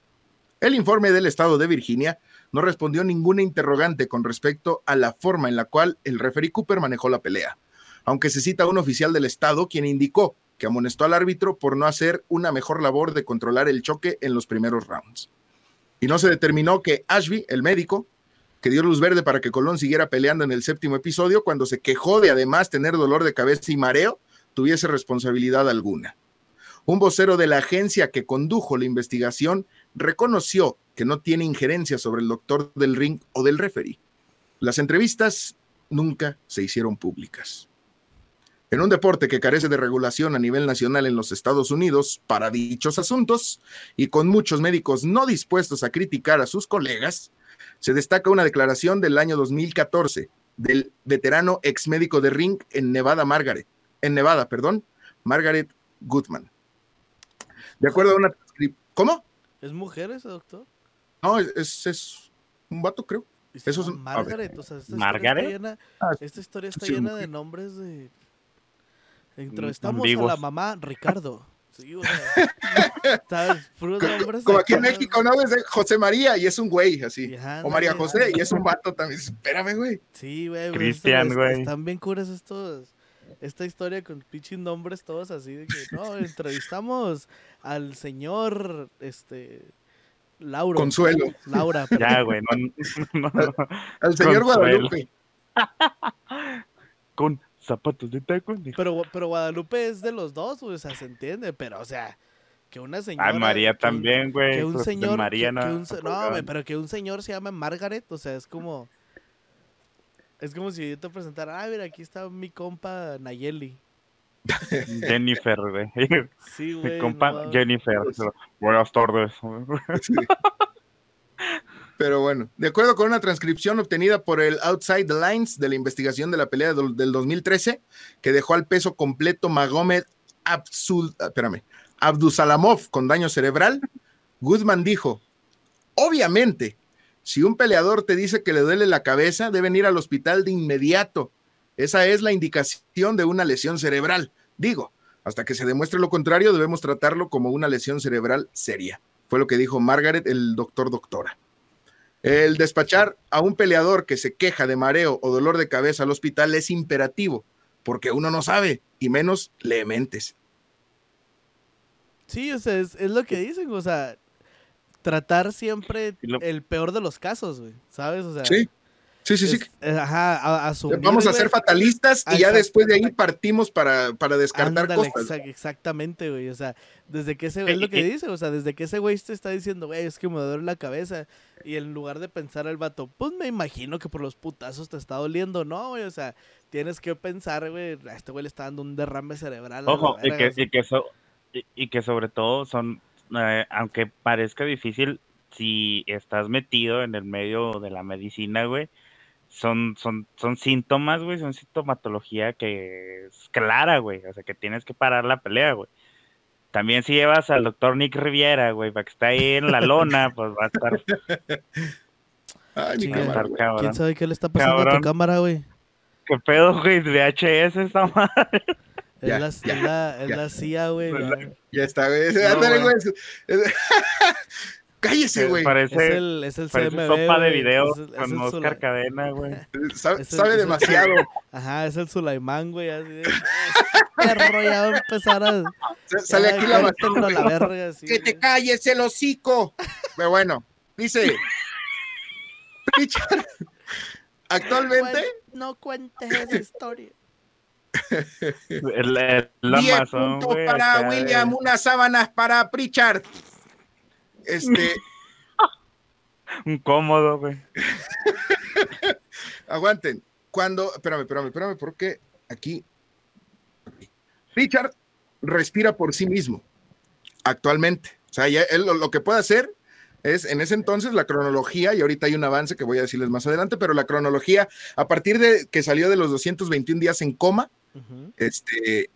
El informe del Estado de Virginia no respondió ninguna interrogante con respecto a la forma en la cual el referee Cooper manejó la pelea, aunque se cita a un oficial del Estado quien indicó que amonestó al árbitro por no hacer una mejor labor de controlar el choque en los primeros rounds. Y no se determinó que Ashby, el médico, que dio luz verde para que Colón siguiera peleando en el séptimo episodio, cuando se quejó de además tener dolor de cabeza y mareo, tuviese responsabilidad alguna. Un vocero de la agencia que condujo la investigación reconoció que no tiene injerencia sobre el doctor del ring o del referee. Las entrevistas nunca se hicieron públicas. En un deporte que carece de regulación a nivel nacional en los Estados Unidos para dichos asuntos y con muchos médicos no dispuestos a criticar a sus colegas, se destaca una declaración del año 2014 del veterano ex médico de ring en Nevada, Margaret, en Nevada, perdón, Margaret Goodman. De acuerdo a una ¿Cómo? ¿Es mujer ese doctor? No, es, es un vato, creo. Eso es a. Margaret, o sea, esta ¿Margaret? historia está llena, Ah, esta historia está sí, llena mujer. de nombres de... Entrevistamos a ambiguos. la mamá Ricardo. Sí, o sea, Como aquí en México, ¿no? Es José María y es un güey, así. Ajá, O María José y es un vato también. Espérame, güey. Sí, güey. Cristian, güey. Están bien curas estos. Esta historia con pinches nombres todos así de que no, entrevistamos al señor este Lauro. Consuelo. Laura, Ya, güey, no, no, no, Al señor Consuelo. Guadalupe. con zapatos de taco. dijo. Pero, pero Guadalupe es de los dos, o sea, se entiende, pero o sea, que una señora. Ay, María que también, güey. Que un pues, señor. María que- no, que un no, güey, pero que un señor se llame Margaret, o sea, es como. Es como si yo te presentara, ah, mira, aquí está mi compa Nayeli. Jennifer, güey. Sí, güey. Mi compa no. Jennifer. Buenas tardes. Sí. Pero bueno, de acuerdo con una transcripción obtenida por el Outside the Lines de la investigación de la pelea del, del 2013, que dejó al peso completo Magomed Absul, espérame, Abdusalamov con daño cerebral, Guzmán dijo, obviamente, si un peleador te dice que le duele la cabeza, deben ir al hospital de inmediato. Esa es la indicación de una lesión cerebral. Digo, hasta que se demuestre lo contrario, debemos tratarlo como una lesión cerebral seria. Fue lo que dijo Margaret, el doctor doctora. El despachar a un peleador que se queja de mareo o dolor de cabeza al hospital es imperativo, porque uno no sabe, y menos le mentes. Sí, o sea, es, es lo que dicen, o sea, tratar siempre lo- el peor de los casos, güey, ¿sabes? O sea, Sí, sí, sí, sí. es- eh, ajá, a- asumir, Vamos a güey, ser fatalistas y ya después de ahí partimos para, para descartar ándale, cosas. exa- exactamente, güey, o sea, desde que ese, es lo que dice, o sea, desde que ese güey te está diciendo, güey, es que me duele la cabeza, y en lugar de pensar el vato, pues me imagino que por los putazos te está doliendo, no, güey, o sea, tienes que pensar, güey, a este güey le está dando un derrame cerebral. a Ojo, y que, y, que so- y, y que sobre todo son, eh, aunque parezca difícil, si estás metido en el medio de la medicina, güey, son, son, son síntomas, güey, son sintomatología que es clara, güey, o sea, que tienes que parar la pelea, güey. También si llevas al doctor Nick Riviera, güey, para que esté ahí en la lona, pues va a estar... Ay, mi cámara, Estar. ¿Quién sabe qué le está pasando a tu cámara, güey? ¿Qué pedo, güey? VHS esta madre. Es Ya, la, ya, es la, es la CIA, güey. Ya. la- Ya está, güey. No, Ándale, güey. güey. Cállese, güey. Parece, Es el, es el parece CMB, sopa de güey. video Es el- es con el Oscar Cadena, güey. Sabe, sabe demasiado. Ajá, es el Sulaimán, güey. Así de, "Ah, perro, ya va a empezar a... Sale aquí la a la verga, así, Que te calles el hocico. Pero bueno, dice. Pritchard, actualmente, No cuentes esa historia. El, el, el 10 Amazon, puntos para acá William, unas sábanas para Pritchard. Este, Un cómodo, güey. aguanten. Cuando, espérame, espérame, espérame, porque aquí. Richard respira por sí mismo, actualmente. O sea, ya él lo, lo que puede hacer es en ese entonces la cronología, y ahorita hay un avance que voy a decirles más adelante, pero la cronología, a partir de que salió de los 221 días en coma, Este,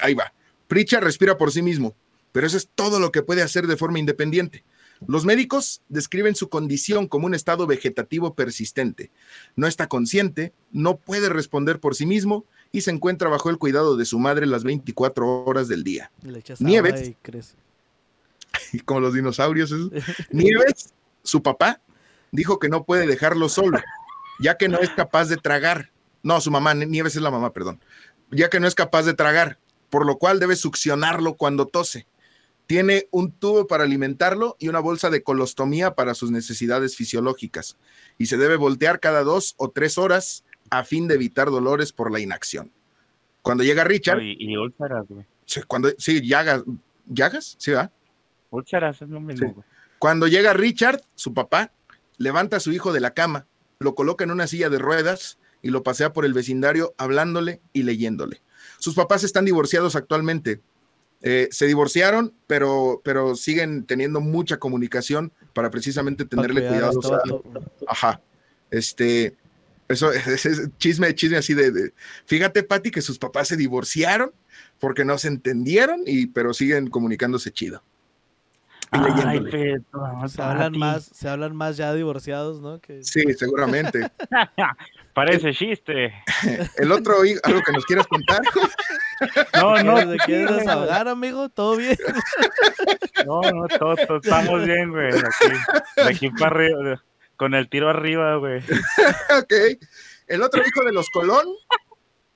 ahí va. Pritchard respira por sí mismo, pero eso es todo lo que puede hacer de forma independiente. Los médicos describen su condición como un estado vegetativo persistente. No está consciente, no puede responder por sí mismo y se encuentra bajo el cuidado de su madre las 24 horas del día. Le Nieves. y crece. Como los dinosaurios. Nieves, su papá, dijo que no puede dejarlo solo, ya que no es capaz de tragar. No, su mamá, Nieves es la mamá, perdón. Ya que no es capaz de tragar, por lo cual debe succionarlo cuando tose. Tiene un tubo para alimentarlo y una bolsa de colostomía para sus necesidades fisiológicas. Y se debe voltear cada dos o tres horas a fin de evitar dolores por la inacción. Cuando llega Richard, Y, y úlceras, güey. sí, cuando, sí, llagas, llagas, sí, va. Úlceras es lo mismo, Sí. güey. Cuando llega Richard, su papá, levanta a su hijo de la cama, lo coloca en una silla de ruedas y lo pasea por el vecindario hablándole y leyéndole. Sus papás están divorciados actualmente. Eh, se divorciaron, pero, pero siguen teniendo mucha comunicación para precisamente tenerle cuidar a cuidado. este vato. Ajá. Este, eso es, es chisme, chisme así de, de- fíjate, Pati, que sus papás se divorciaron porque no se entendieron, y, pero siguen comunicándose chido. Y Ay, Se hablan más, se hablan más ya divorciados, ¿no? Que... Sí, seguramente. Parece chiste. El otro, algo que nos quieras contar. No, no. ¿Te quieres desahogar, amigo? ¿Todo bien? No, no, todos, todos estamos bien, güey. Aquí, de aquí para arriba, con el tiro arriba, güey. ok. El otro hijo de los Colón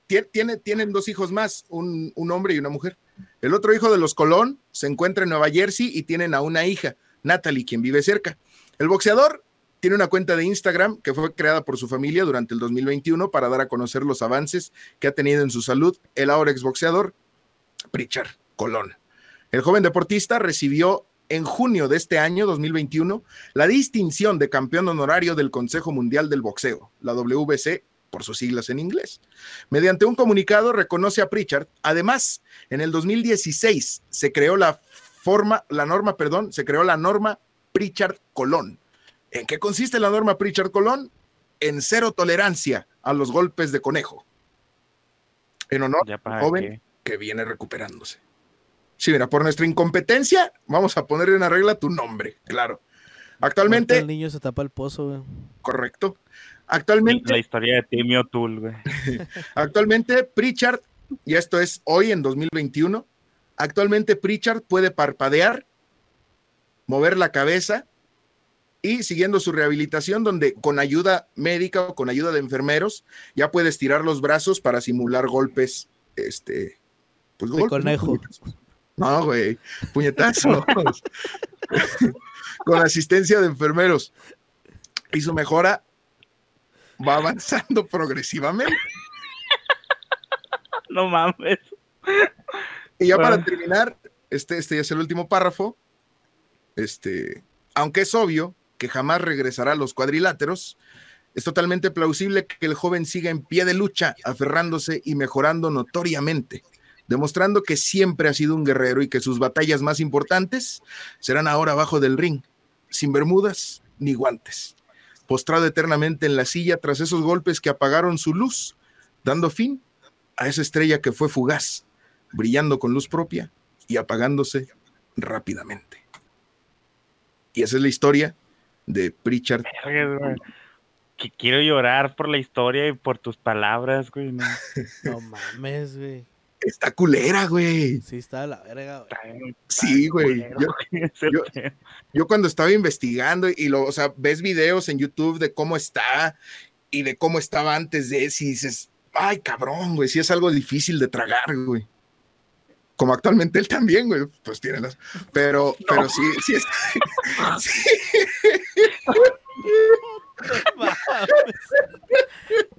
tie- tiene, tienen dos hijos más, un, un hombre y una mujer. El otro hijo de los Colón se encuentra en Nueva Jersey y tienen a una hija, Natalie, quien vive cerca. El boxeador tiene una cuenta de Instagram que fue creada por su familia durante el 2021 para dar a conocer los avances que ha tenido en su salud el ahora exboxeador Pritchard Colón. El joven deportista recibió en junio de este año 2021 la distinción de campeón honorario del Consejo Mundial del Boxeo, la WBC por sus siglas en inglés. Mediante un comunicado reconoce a Pritchard. Además, en el 2016 se creó la forma, la norma, perdón, se creó la norma Pritchard Colón. ¿En qué consiste la norma Pritchard Colón? En cero tolerancia a los golpes de conejo. En honor Ya al joven qué. que viene recuperándose. Sí, mira, por nuestra incompetencia, vamos a ponerle una regla a tu nombre, claro. Actualmente, El niño se tapa el pozo, güey. correcto. Actualmente, La historia de Timmy O'Toole, güey. actualmente Pritchard, y esto es hoy en 2021, actualmente Pritchard puede parpadear, mover la cabeza y siguiendo su rehabilitación, donde con ayuda médica o con ayuda de enfermeros, ya puede estirar los brazos para simular golpes, este, pues De conejo. No, güey, puñetazos. con asistencia de enfermeros. Y su mejora va avanzando progresivamente. No mames. Y ya para terminar, este, este ya es el último párrafo. Este, aunque es obvio que jamás regresará a los cuadriláteros, es totalmente plausible que el joven siga en pie de lucha, aferrándose y mejorando notoriamente, demostrando que siempre ha sido un guerrero y que sus batallas más importantes serán ahora abajo del ring, sin bermudas ni guantes, postrado eternamente en la silla tras esos golpes que apagaron su luz, dando fin a esa estrella que fue fugaz, brillando con luz propia y apagándose rápidamente. Y esa es la historia de Pritchard. Que quiero llorar por la historia y por tus palabras, güey. No, No mames, güey. Está culera, güey. Sí, está de la verga, güey. Sí, güey. Yo- cuando estaba investigando y lo, o sea, ves videos en YouTube de cómo está y de cómo estaba antes de eso y dices, ay, cabrón, güey, sí es algo difícil de tragar, güey. Como actualmente él también, güey, pues tiene las... Pero, pero sí, sí es... sí.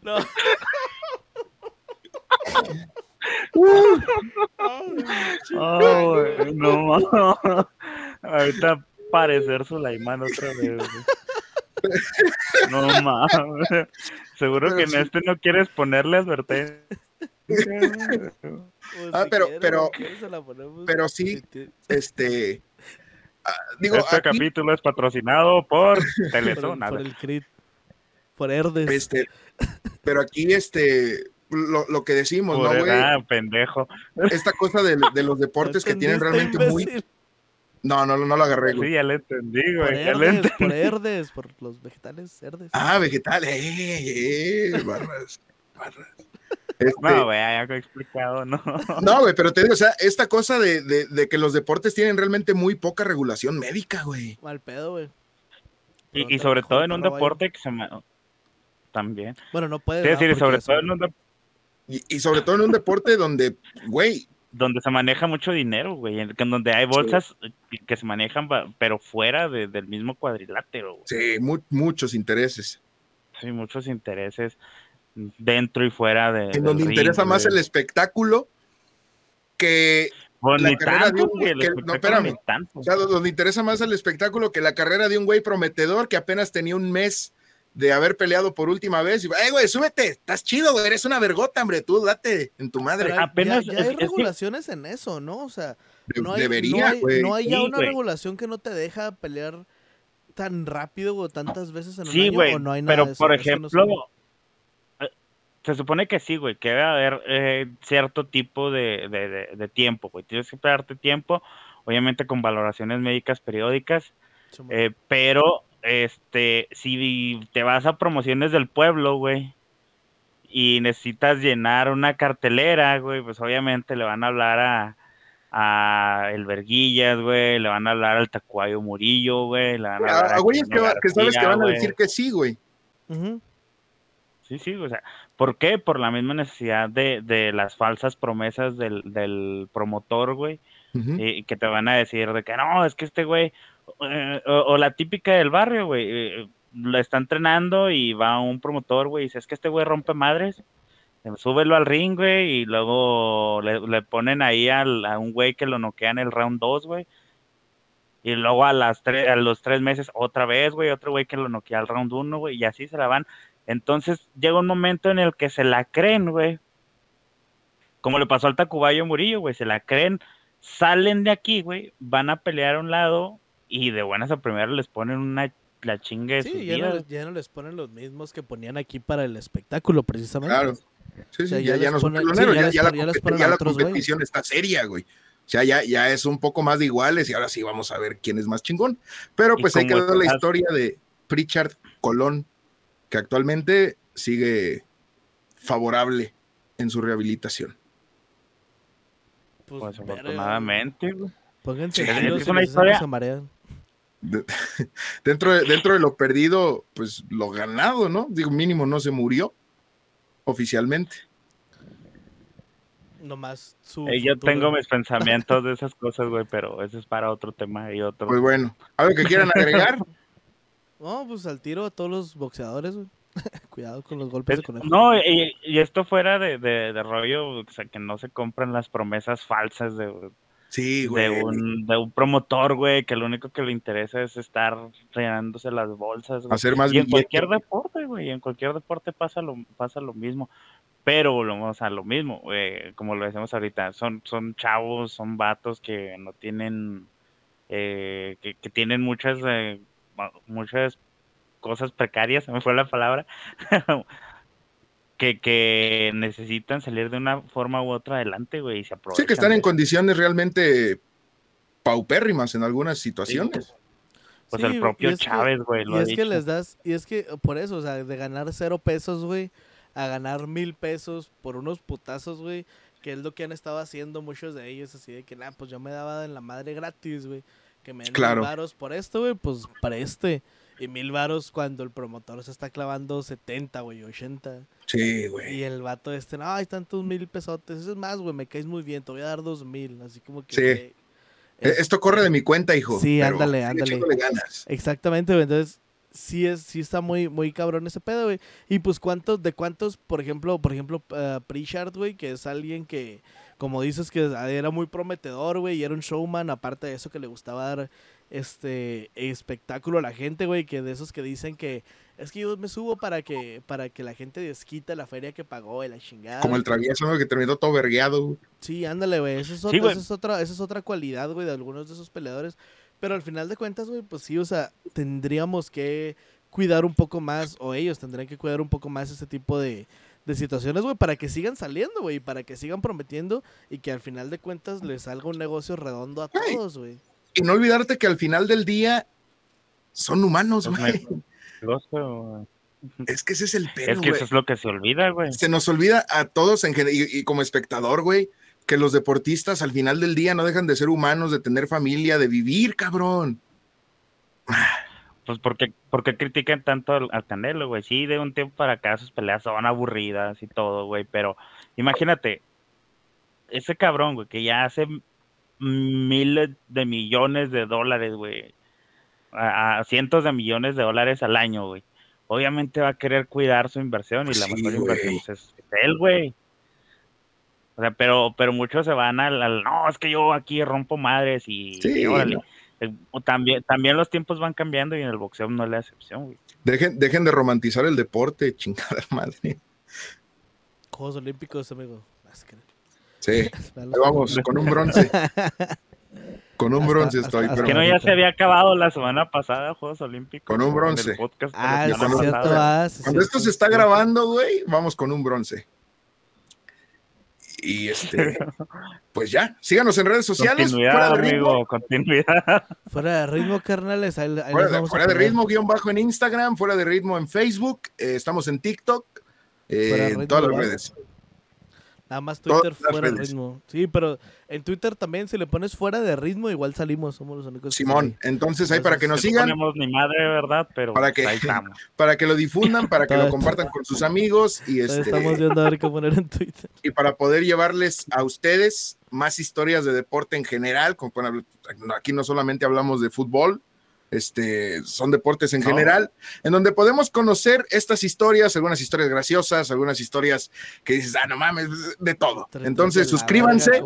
No. Oh, no. Ahorita parecer Sulaimán otra vez. No mames. Seguro Pero que en sí. este no quieres ponerle advertencia. Pues Ah, si pero- pero- pero sí, Este... ah, digo, Este aquí, capítulo es patrocinado por Por el, Teletón. por el crit. Por Herdes. este, pero aquí, este, lo, lo que decimos, ¿no, güey? ah, pendejo. Esta cosa de, de los deportes que tienen ¿Entendiste, realmente muy... No, no, no lo agarré, güey. Sí, ya le entendí, Por güey. Le entendí. por Herdes, por los vegetales Herdes. Ah, vegetal, eh, eh, barras, barras. Este, No, güey, ya he explicado, no. no, güey, pero te digo, o sea, esta cosa de, de- de que los deportes tienen realmente muy poca regulación médica, güey. Mal pedo, güey. Y, y sobre todo en un deporte que se me... También. Bueno, no puede. Es decir, sobre todo en un deporte Y, y sobre todo en un deporte donde, güey, donde se maneja mucho dinero, güey, en donde hay bolsas que se manejan, pero fuera de- del mismo cuadrilátero, güey. sí, mu- muchos intereses. Sí, muchos intereses dentro y fuera de. En donde ring, interesa más el espectáculo que, Pues la carrera de tanto, un- güey, el que- no, espérame. o sea, donde interesa más el espectáculo que la carrera de un güey prometedor que apenas tenía un mes de haber peleado por última vez. Y, ¡Eh, güey, súbete! Estás chido, güey, eres una vergota, hombre, tú date en tu madre. Pero Apenas- ya, ya es- hay es que- regulaciones en eso, ¿no? O sea, De- no hay, debería, no hay, no hay ya Sí, una regulación que no te deja pelear tan rápido o tantas veces en un Sí, año o no hay nada pero de eso? por no ejemplo, eh, se supone que sí, güey, que debe haber eh, cierto tipo de, de- de- de tiempo, güey. Tienes que darte tiempo, obviamente con valoraciones médicas periódicas, eh, pero este, si te vas a promociones del pueblo, güey, y necesitas llenar una cartelera, güey, pues obviamente le van a hablar a, a el Verguillas, güey, le van a hablar al Tacuayo Murillo, güey, le van a hablar A, a güeyes que, va- que sabes que van a decir que sí, güey. Sí, sí, o sea, ¿por qué? Por la misma necesidad de, de las falsas promesas del, del promotor, güey, Ujú. y que te van a decir de que no, es que este güey, eh, o, la típica del barrio, güey, eh, lo está entrenando y va un promotor, güey, y dice, es que este güey rompe madres, súbelo al ring, güey, y luego le, le ponen ahí a un güey que lo noquea en el round 2, güey. Y luego a, las tres, a los tres meses otra vez, güey, otro güey que lo noquea al round 1, güey, y así se la van. Entonces llega un momento en el que se la creen, güey. Como le pasó al Tacubayo Murillo, güey, se la creen, salen de aquí, güey, van a pelear a un lado y de buenas a primeras les ponen una la chinga de sus Sí, ya no, ya no les ponen los mismos que ponían aquí para el espectáculo, precisamente. Claro. Sí, sí, ya, ya la, competición está seria, güey. O sea, ya, ya es un poco más de iguales y ahora sí vamos a ver quién es más chingón. Pero pues hay que como ver la historia de Pritchard Colón, que actualmente sigue favorable en su rehabilitación. Pues, Pues afortunadamente, güey. Pónganse Sí, es es una historia-. De- dentro, de, dentro de lo perdido, pues lo ganado, ¿no? Digo, mínimo no se murió oficialmente. Nomás su Eh, yo futuro. tengo mis pensamientos de esas cosas, güey, pero eso es para otro tema y otro. Pues bueno, ¿algo que quieran agregar? No, pues al tiro a todos los boxeadores, güey. Cuidado con los golpes de Es- conejo. no, y, y esto fuera de, de, de rollo, o sea, que no se compran las promesas falsas de, Sí, de, un, de un promotor, güey, que lo único que le interesa es estar rellenándose las bolsas. güey. Hacer más Y en billete. cualquier deporte, güey, en cualquier deporte pasa lo, pasa lo mismo. Pero, o sea, lo mismo, güey, como lo decimos ahorita, son, son chavos, son vatos que no tienen, eh, que, que tienen muchas, eh, muchas cosas precarias, se me fue la palabra, que, que necesitan salir de una forma u otra adelante, güey, y se aprovechan. Sí, que están en condiciones realmente paupérrimas en algunas situaciones. Pues Sí, el propio que- Chávez, güey, lo Y ha es que dicho. les das, y es que por eso, o sea, de ganar cero pesos, güey, a ganar mil pesos por unos putazos, güey, que es lo que han estado haciendo muchos de ellos, así de que, nah, pues yo me daba en la madre gratis, güey, que me den Claro. por esto, güey, pues para este. Y mil varos cuando el promotor se está clavando 70, güey, 80. Sí, güey. Y el vato este, no, hay tantos mil pesotes. Eso es más, güey, me caes muy bien, te voy a dar dos mil. Así como que. Sí. E- es- Esto corre de mi cuenta, hijo. Sí, ándale, ándale. ganas. Exactamente, güey. Entonces, sí es, sí está muy, muy cabrón ese pedo, güey. Y pues cuántos, de cuántos, por ejemplo, por ejemplo, uh, Pritchard, güey, que es alguien que, como dices, que era muy prometedor, güey, y era un showman, aparte de eso que le gustaba dar este espectáculo a la gente, güey, que de esos que dicen que es que yo me subo para que, para que la gente desquita la feria que pagó y la chingada. Como el travieso, ¿no? Que terminó todo vergueado. güey. Sí, ándale, güey. Esa es, Sí, otra, güey. esa, es otra, esa es otra cualidad, güey, de algunos de esos peleadores. Pero al final de cuentas, güey, pues sí, o sea, tendríamos que cuidar un poco más, o ellos tendrían que cuidar un poco más ese tipo de, de situaciones, güey, para que sigan saliendo, güey, y para que sigan prometiendo y que al final de cuentas les salga un negocio redondo a todos, güey. Y no olvidarte que al final del día son humanos, güey. Es que ese es el Es pedo, que güey. eso es lo que se olvida, güey. Se nos olvida a todos en general, y, y como espectador, güey, que los deportistas al final del día no dejan de ser humanos, de tener familia, de vivir, cabrón. Pues porque, porque critican tanto al, al Canelo, güey. Sí, de un tiempo para acá sus peleas son aburridas y todo, güey. Pero imagínate, ese cabrón, güey, que ya hace miles de millones de dólares, güey. A, a cientos de millones de dólares al año, güey. Obviamente va a querer cuidar su inversión y la Sí, mejor güey. inversión es, es él, güey. O sea, pero, pero muchos se van al, al, no, es que yo aquí rompo madres y, Sí, y órale. no. Eh, o También, también los tiempos van cambiando y en el boxeo no es la excepción, güey. Dejen, dejen de romantizar el deporte, chingada madre. Juegos Olímpicos, amigo. Sí, vamos, con un bronce. Con un Hasta- bronce hasta- estoy, hasta pero que no ya se había acabado la semana pasada Juegos Olímpicos. Con un bronce. el podcast de Ah, es cierto, ah, es cuando esto se está grabando, güey, vamos con un bronce. Y este, pues ya, síganos en redes sociales. Continuidad, Fuera de ritmo, amigo, continuidad. Fuera de ritmo, carnales. Ahí, ahí les fuera de, vamos a fuera de poner. ritmo, guion bajo en Instagram, fuera de ritmo en Facebook, eh, estamos en TikTok, eh, en ritmo, todas las ¿verdad? redes. Nada más Todas Twitter las fuera de ritmo. Sí, pero en Twitter también, si le pones fuera de ritmo, igual salimos. Somos los únicos. que Simón, entonces ahí para que nos No sigan, ponemos ni madre, ¿verdad? Pero Para que- ahí estamos. para que lo difundan, para que lo compartan con sus amigos y este Estamos viendo a ver qué poner en Twitter. y para poder llevarles a ustedes más historias de deporte en general. como para- aquí no solamente hablamos de fútbol, este, son deportes en No. general, en donde podemos conocer estas historias, algunas historias graciosas, algunas historias que dices, ah, no mames, de todo. Entonces, suscríbanse,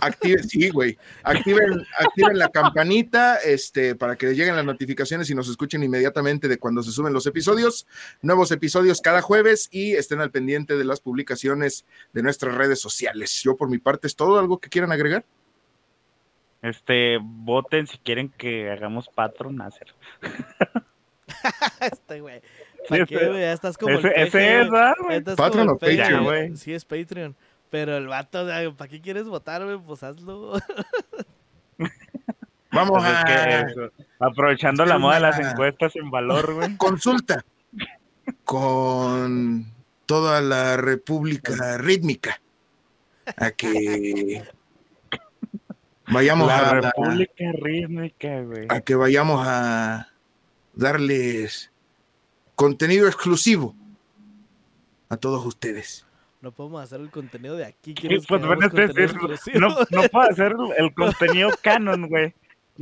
activen, sí, güey, activen, activen la campanita, este, para que les lleguen las notificaciones y nos escuchen inmediatamente de cuando se suben los episodios. Nuevos episodios cada jueves y estén al pendiente de las publicaciones de nuestras redes sociales. Yo por mi parte es todo, algo que quieran agregar. Este, voten si quieren que hagamos Patron Nacer. este, güey. Sí, ¿Para qué, ese- güey? Ya estás como el Ese, peje, ese es, güey. ¿verdad, güey? Patreon como o Patreon, güey. Sí, es Patreon. Pero el vato, ¿para qué quieres votar, güey? Pues hazlo. Vamos Pues es a que eso, aprovechando hacer la moda de las encuestas en valor, güey. consulta con toda la República Rítmica a que vayamos La a, República Rítmica, güey. a que vayamos a darles contenido exclusivo a todos ustedes. No podemos hacer el contenido de aquí. Sí, ¿Quieres que pues, este- contenido exclusivo? no, no puedo hacer el, contenido canon, güey.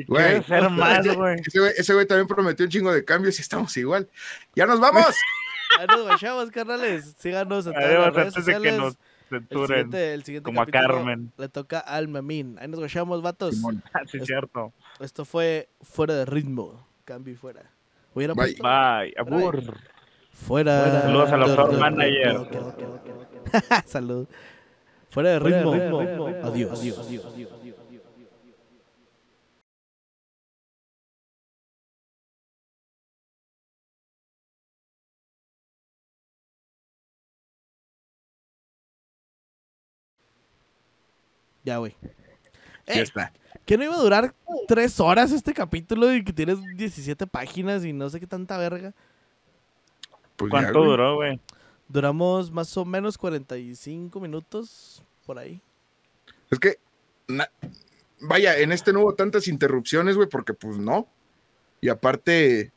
Güey. hacer más, güey. Ese güey, ese güey también prometió un chingo de cambios y estamos igual. ¡Ya nos vamos! Ahí nos carnales. Síganos en todas Adiós, las redes antes de que sociales. El siguiente, el siguiente como a Carmen. Le toca al Memín. Ahí nos guachamos, vatos. Sí, Es- cierto. Esto fue fuera de ritmo. Cambio y fuera. Hubiera Bye. puesto Bye. Abur. Fuera. Saludos a los de- floor de- manager. Salud. Fuera de ritmo. Adiós. Adiós. Ya, güey. Ya Eh, está. ¿Que no iba a durar tres horas este capítulo y que tienes 17 páginas y no sé qué tanta verga? Pues ya, ¿Cuánto güey. duró, güey? Duramos más o menos 45 minutos por ahí. Es que, na- vaya, en este no hubo tantas interrupciones, güey, porque pues no. Y aparte,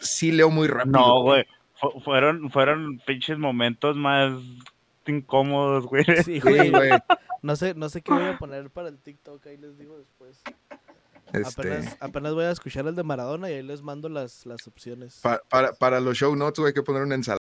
sí leo muy rápido. No, güey. Fu- fueron, fueron pinches momentos más incómodos, güey. Sí, Sí, güey. No sé, no sé qué voy a poner para el TikTok, ahí les digo después. Este, Apenas, apenas voy a escuchar el de Maradona y ahí les mando las, las opciones. pa- para, para los show notes, güey, hay que poner una ensalada.